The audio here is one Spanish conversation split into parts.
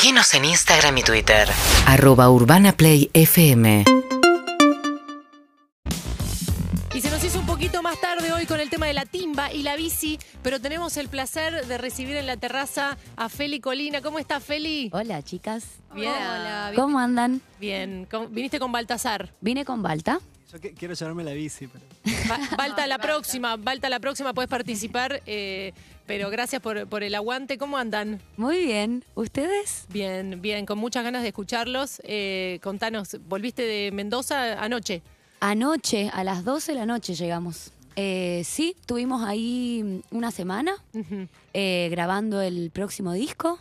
Seguinos en Instagram y Twitter. Arroba Urbana Play FM. Y se nos hizo un poquito más tarde hoy con el tema de la timba y la bici, pero tenemos el placer de recibir en la terraza a Feli Colina. ¿Cómo está Feli? Hola, chicas. Bien. Hola, bien. ¿Cómo andan? Bien. ¿Cómo- Viniste con Baltasar. Vine con Balta. Yo que- quiero llevarme la bici, pero Ba- Balta, la próxima, Balta, la próxima puedes participar, eh, pero gracias por, por el aguante. ¿Cómo andan? Muy bien. ¿Ustedes? Bien, bien, con muchas ganas de escucharlos. Eh, contanos, ¿volviste de Mendoza anoche? Anoche, a las 12 de la noche llegamos. Eh, sí, tuvimos ahí una semana eh, grabando el próximo disco,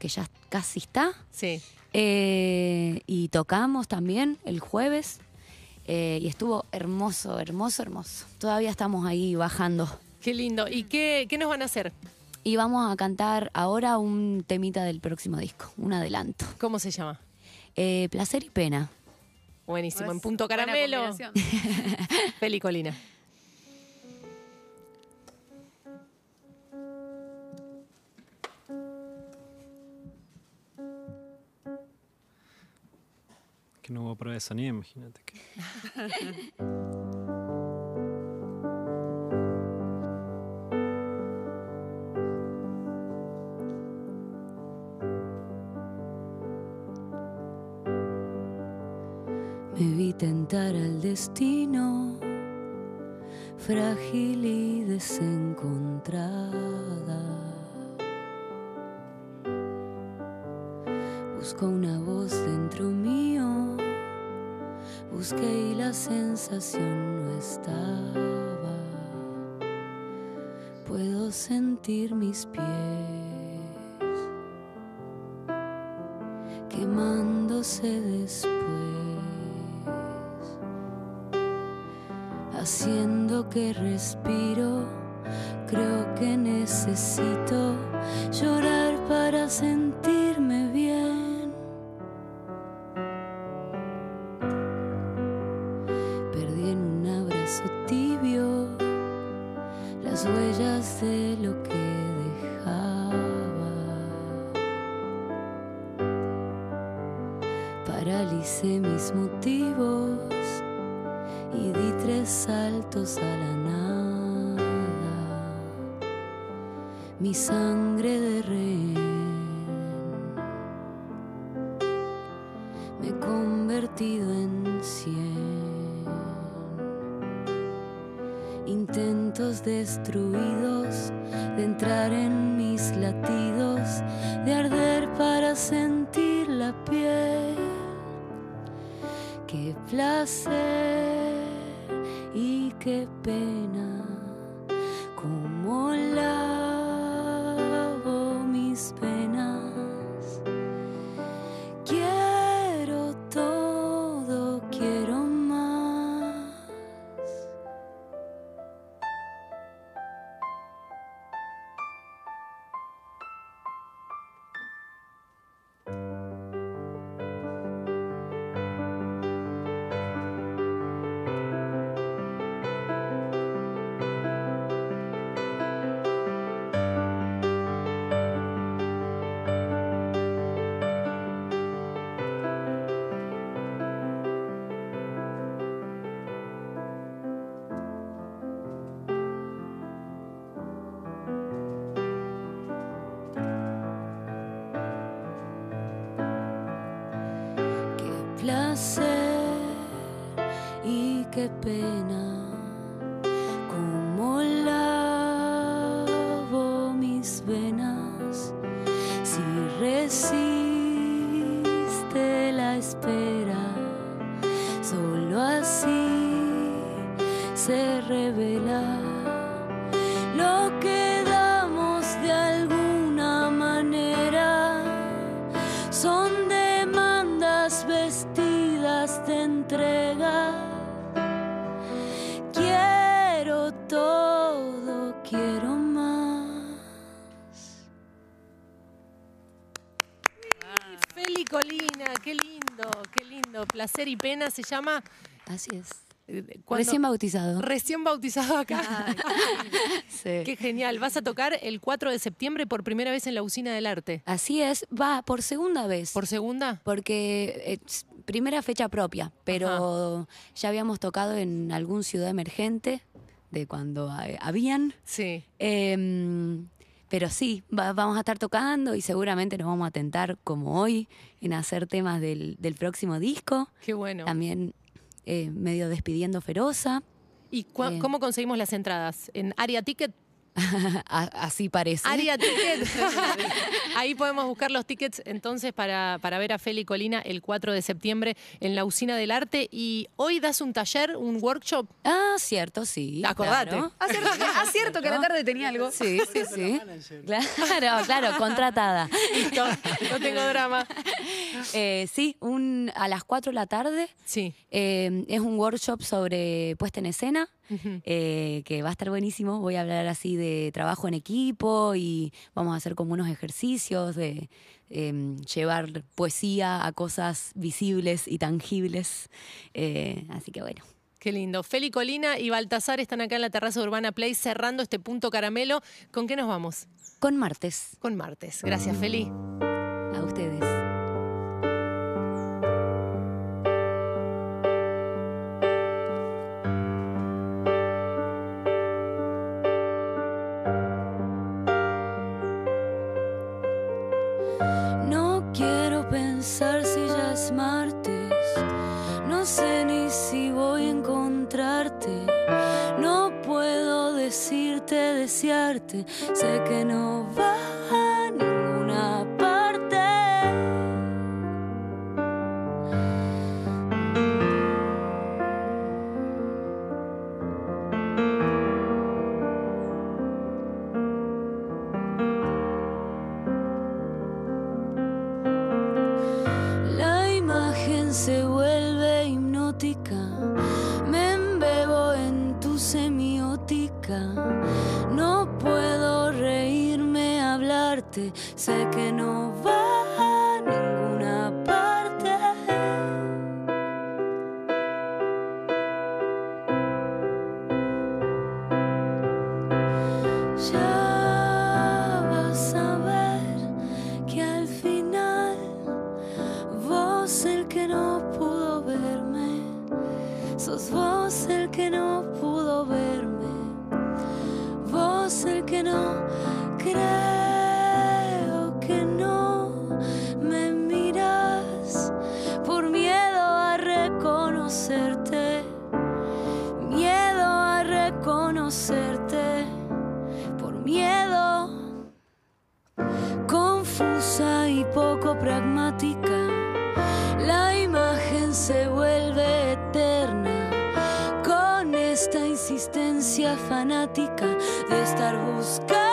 que ya casi está. Sí. Y tocamos también el jueves. y estuvo hermoso, hermoso, hermoso. Todavía estamos ahí bajando. Qué lindo. ¿Y qué, qué nos van a hacer? Y vamos a cantar ahora un temita del próximo disco, un adelanto. ¿Cómo se llama? Eh, Placer y pena. Buenísimo. En punto caramelo. combinación. Feli Colina. que no hubo prueba de sonido, imagínate. Que... Me vi tentar al destino, frágil y desencontrada. Busco una voz dentro mío, busqué y la sensación no estaba. Puedo sentir mis pies quemándose después, haciendo que respiro. Creo que necesito llorar para sentirme bien. Perdí en un abrazo tibio las huellas de lo que dejaba. Paralicé mis motivos y di tres saltos a la nada. Mi sangre de rehén me he convertido en cien. Intentos destruidos de entrar en mis latidos, de arder para sentir la piel. Qué placer qué pena, placer. Y qué pena, como lavo mis venas, si resiste la espera, solo así se revela todo, quiero más. Feli Colina, qué lindo, qué lindo. Placer y pena se llama. Así es. Eh. Recién bautizado. Recién bautizado acá. Sí. Qué genial. Vas a tocar el 4 de septiembre por primera vez en la Usina del Arte. Así es, va por segunda vez. ¿Por segunda? porque es primera fecha propia, pero ya habíamos tocado en algún ciudad emergente de cuando eh, habían. Sí. Em, pero sí, va- vamos a estar tocando y seguramente nos vamos a tentar, como hoy, en hacer temas del, del próximo disco. Qué bueno. También eh, medio despidiendo Feroza. ¿Y Bien. cómo conseguimos las entradas? ¿En Aria Ticket? Así parece. Aria Ticket. Ahí podemos buscar los tickets entonces para, para ver a Feli Colina el 4 de septiembre en la Usina del Arte. Y hoy das un taller, un workshop. Ah, cierto, sí. Acordate. claro. Acierto, acierto que a la tarde tenía algo. Sí, sí, sí. Claro, claro, contratada. Listo, no tengo drama. Eh, sí, un, a las 4 de la tarde Sí. eh, es un workshop sobre puesta en escena eh, que va a estar buenísimo. Voy a hablar así de trabajo en equipo y vamos a hacer como unos ejercicios de eh, llevar poesía a cosas visibles y tangibles. Eh, así que bueno. Qué lindo. Feli Colina y Baltasar están acá en la terraza de Urbana Play cerrando este punto caramelo. ¿Con qué nos vamos? Con martes, Con martes. Gracias, Feli. a ustedes. No quiero pensar si ya es martes. No sé ni si voy a encontrarte. No puedo decirte, desearte. Sé que no va Me embebo en tu semiótica. No puedo reírme, hablarte. Sé que no va a ninguna parte. Ya pragmática. La imagen se vuelve eterna con esta insistencia fanática de estar buscándome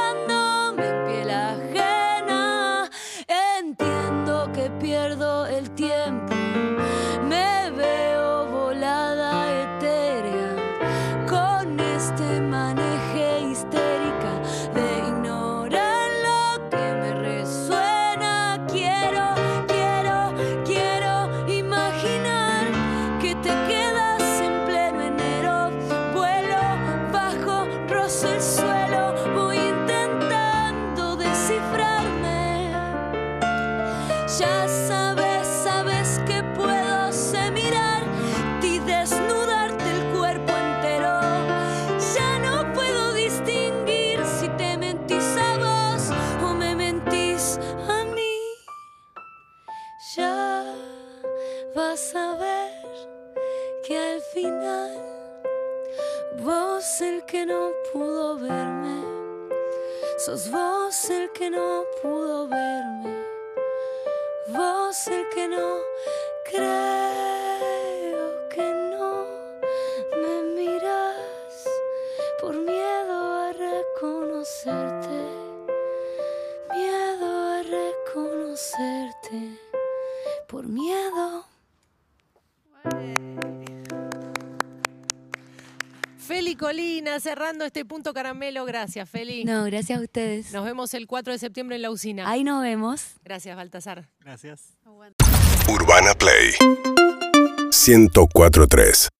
El que no creo que no me miras por miedo a reconocerte, miedo a reconocerte, por miedo. Feli Colina cerrando este punto caramelo. Gracias, Feli. No, gracias a ustedes. Nos vemos el 4 de septiembre en la usina. Ahí nos vemos. Gracias, Baltasar. Gracias. Urbana Play 1043